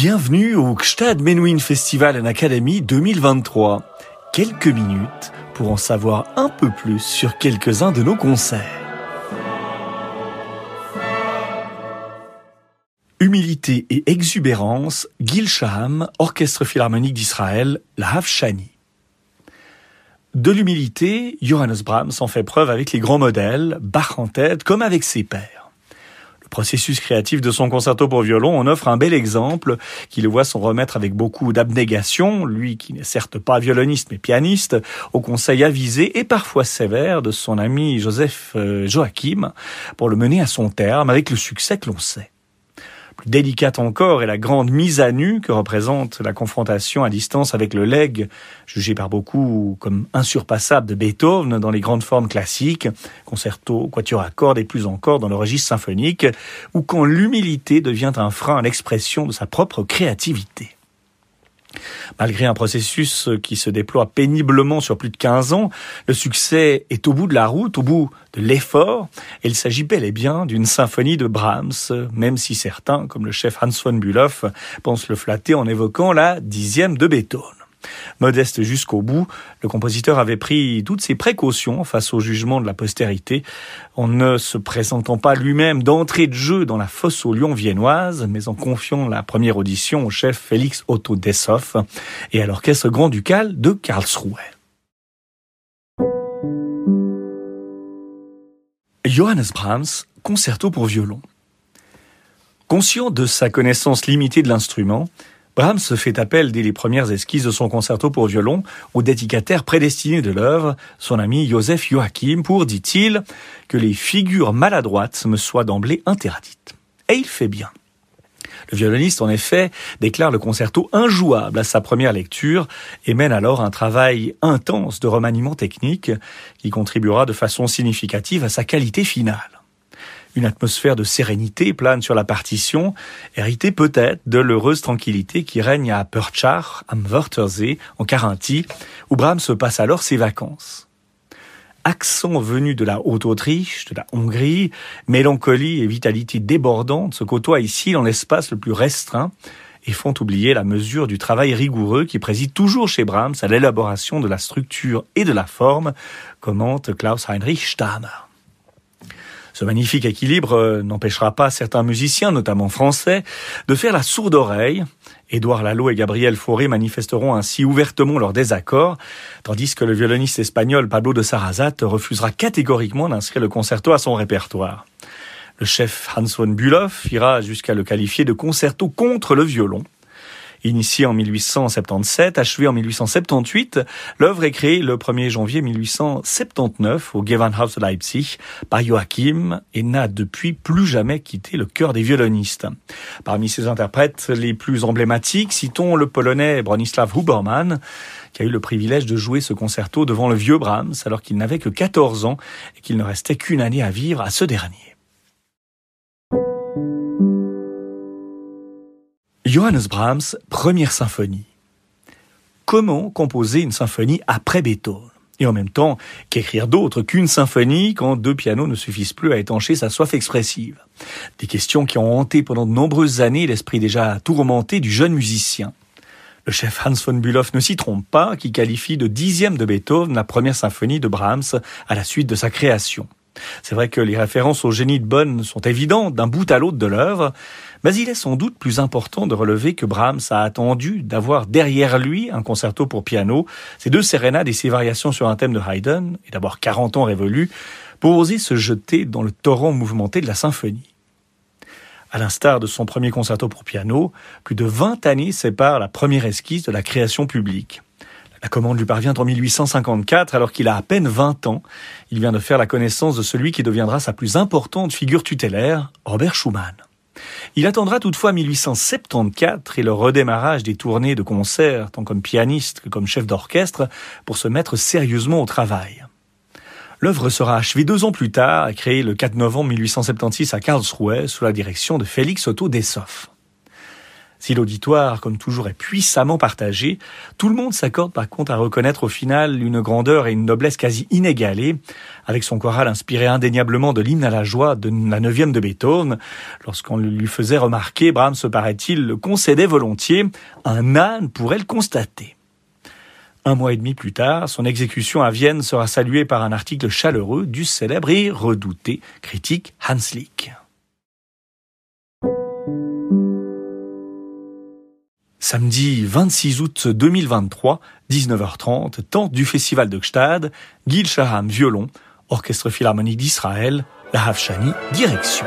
Bienvenue au Gstad Menuhin Festival and Academy 2023. Quelques minutes pour en savoir un peu plus sur quelques-uns de nos concerts. Humilité et exubérance, Gil Shaham, Orchestre Philharmonique d'Israël, la Havshani. De l'humilité, Johannes Brahms en fait preuve avec les grands modèles, Bach en tête, comme avec ses pairs processus créatif de son concerto pour violon en offre un bel exemple qui le voit s'en remettre avec beaucoup d'abnégation, lui qui n'est certes pas violoniste mais pianiste, au conseil avisé et parfois sévère de son ami Joseph euh, Joachim pour le mener à son terme avec le succès que l'on sait. Plus délicate encore est la grande mise à nu que représente la confrontation à distance avec le leg, jugé par beaucoup comme insurpassable de Beethoven dans les grandes formes classiques, concerto, quatuor à cordes et plus encore dans le registre symphonique, ou quand l'humilité devient un frein à l'expression de sa propre créativité. Malgré un processus qui se déploie péniblement sur plus de 15 ans, le succès est au bout de la route, au bout de l'effort, et il s'agit bel et bien d'une symphonie de Brahms, même si certains, comme le chef Hans von Bülow, pensent le flatter en évoquant la dixième de Beethoven. Modeste jusqu'au bout, le compositeur avait pris toutes ses précautions face au jugement de la postérité, en ne se présentant pas lui-même d'entrée de jeu dans la fosse aux lions viennoise, mais en confiant la première audition au chef Félix Otto Desshoff et à l'orchestre grand-ducal de Karlsruhe. Johannes Brahms, concerto pour violon. Conscient de sa connaissance limitée de l'instrument, Brahms fait appel dès les premières esquisses de son concerto pour violon au dédicataire prédestiné de l'œuvre, son ami Joseph Joachim, pour, dit-il, que les figures maladroites me soient d'emblée interdites. Et il fait bien. Le violoniste, en effet, déclare le concerto injouable à sa première lecture et mène alors un travail intense de remaniement technique qui contribuera de façon significative à sa qualité finale. Une atmosphère de sérénité plane sur la partition, héritée peut-être de l'heureuse tranquillité qui règne à Purchar, am Wörthersee, en Carinthie, où Brahms passe alors ses vacances. Accent venu de la Haute-Autriche, de la Hongrie, mélancolie et vitalité débordante se côtoient ici dans l'espace le plus restreint et font oublier la mesure du travail rigoureux qui préside toujours chez Brahms à l'élaboration de la structure et de la forme, commente Klaus Heinrich Stamer. Ce magnifique équilibre euh, n'empêchera pas certains musiciens, notamment français, de faire la sourde oreille. Édouard Lalo et Gabriel Fauré manifesteront ainsi ouvertement leur désaccord, tandis que le violoniste espagnol Pablo de Sarrazat refusera catégoriquement d'inscrire le concerto à son répertoire. Le chef Hans von Bülow ira jusqu'à le qualifier de concerto contre le violon. Initiée en 1877, achevée en 1878, l'œuvre est créée le 1er janvier 1879 au Gewandhaus Leipzig par Joachim et n'a depuis plus jamais quitté le cœur des violonistes. Parmi ses interprètes les plus emblématiques, citons le polonais Bronislaw Hubermann, qui a eu le privilège de jouer ce concerto devant le vieux Brahms alors qu'il n'avait que 14 ans et qu'il ne restait qu'une année à vivre à ce dernier. Johannes Brahms, première symphonie. Comment composer une symphonie après Beethoven? Et en même temps qu'écrire d'autres qu'une symphonie quand deux pianos ne suffisent plus à étancher sa soif expressive? Des questions qui ont hanté pendant de nombreuses années l'esprit déjà tourmenté du jeune musicien. Le chef Hans von Bülow ne s'y trompe pas, qui qualifie de dixième de Beethoven la première symphonie de Brahms à la suite de sa création. C'est vrai que les références au génie de Bonn sont évidentes d'un bout à l'autre de l'œuvre, mais il est sans doute plus important de relever que Brahms a attendu d'avoir derrière lui un concerto pour piano, ses deux sérénades et ses variations sur un thème de Haydn, et d'avoir 40 ans révolus, pour oser se jeter dans le torrent mouvementé de la symphonie. À l'instar de son premier concerto pour piano, plus de 20 années séparent la première esquisse de la création publique. La commande lui parvient en 1854 alors qu'il a à peine 20 ans. Il vient de faire la connaissance de celui qui deviendra sa plus importante figure tutélaire, Robert Schumann. Il attendra toutefois 1874 et le redémarrage des tournées de concerts, tant comme pianiste que comme chef d'orchestre, pour se mettre sérieusement au travail. L'œuvre sera achevée deux ans plus tard, créée le 4 novembre 1876 à Karlsruhe sous la direction de Félix Otto Desshoff. Si l'auditoire, comme toujours, est puissamment partagé, tout le monde s'accorde par contre à reconnaître au final une grandeur et une noblesse quasi inégalées, avec son choral inspiré indéniablement de l'hymne à la joie de la neuvième de Beethoven. Lorsqu'on lui faisait remarquer, Brahms, paraît-il, le concédait volontiers, un âne pourrait le constater. Un mois et demi plus tard, son exécution à Vienne sera saluée par un article chaleureux du célèbre et redouté critique Hans Lick. Samedi 26 août 2023, 19h30, temps du festival de Gstad, Gil Shaham violon, Orchestre Philharmonique d'Israël, la Hafshani direction.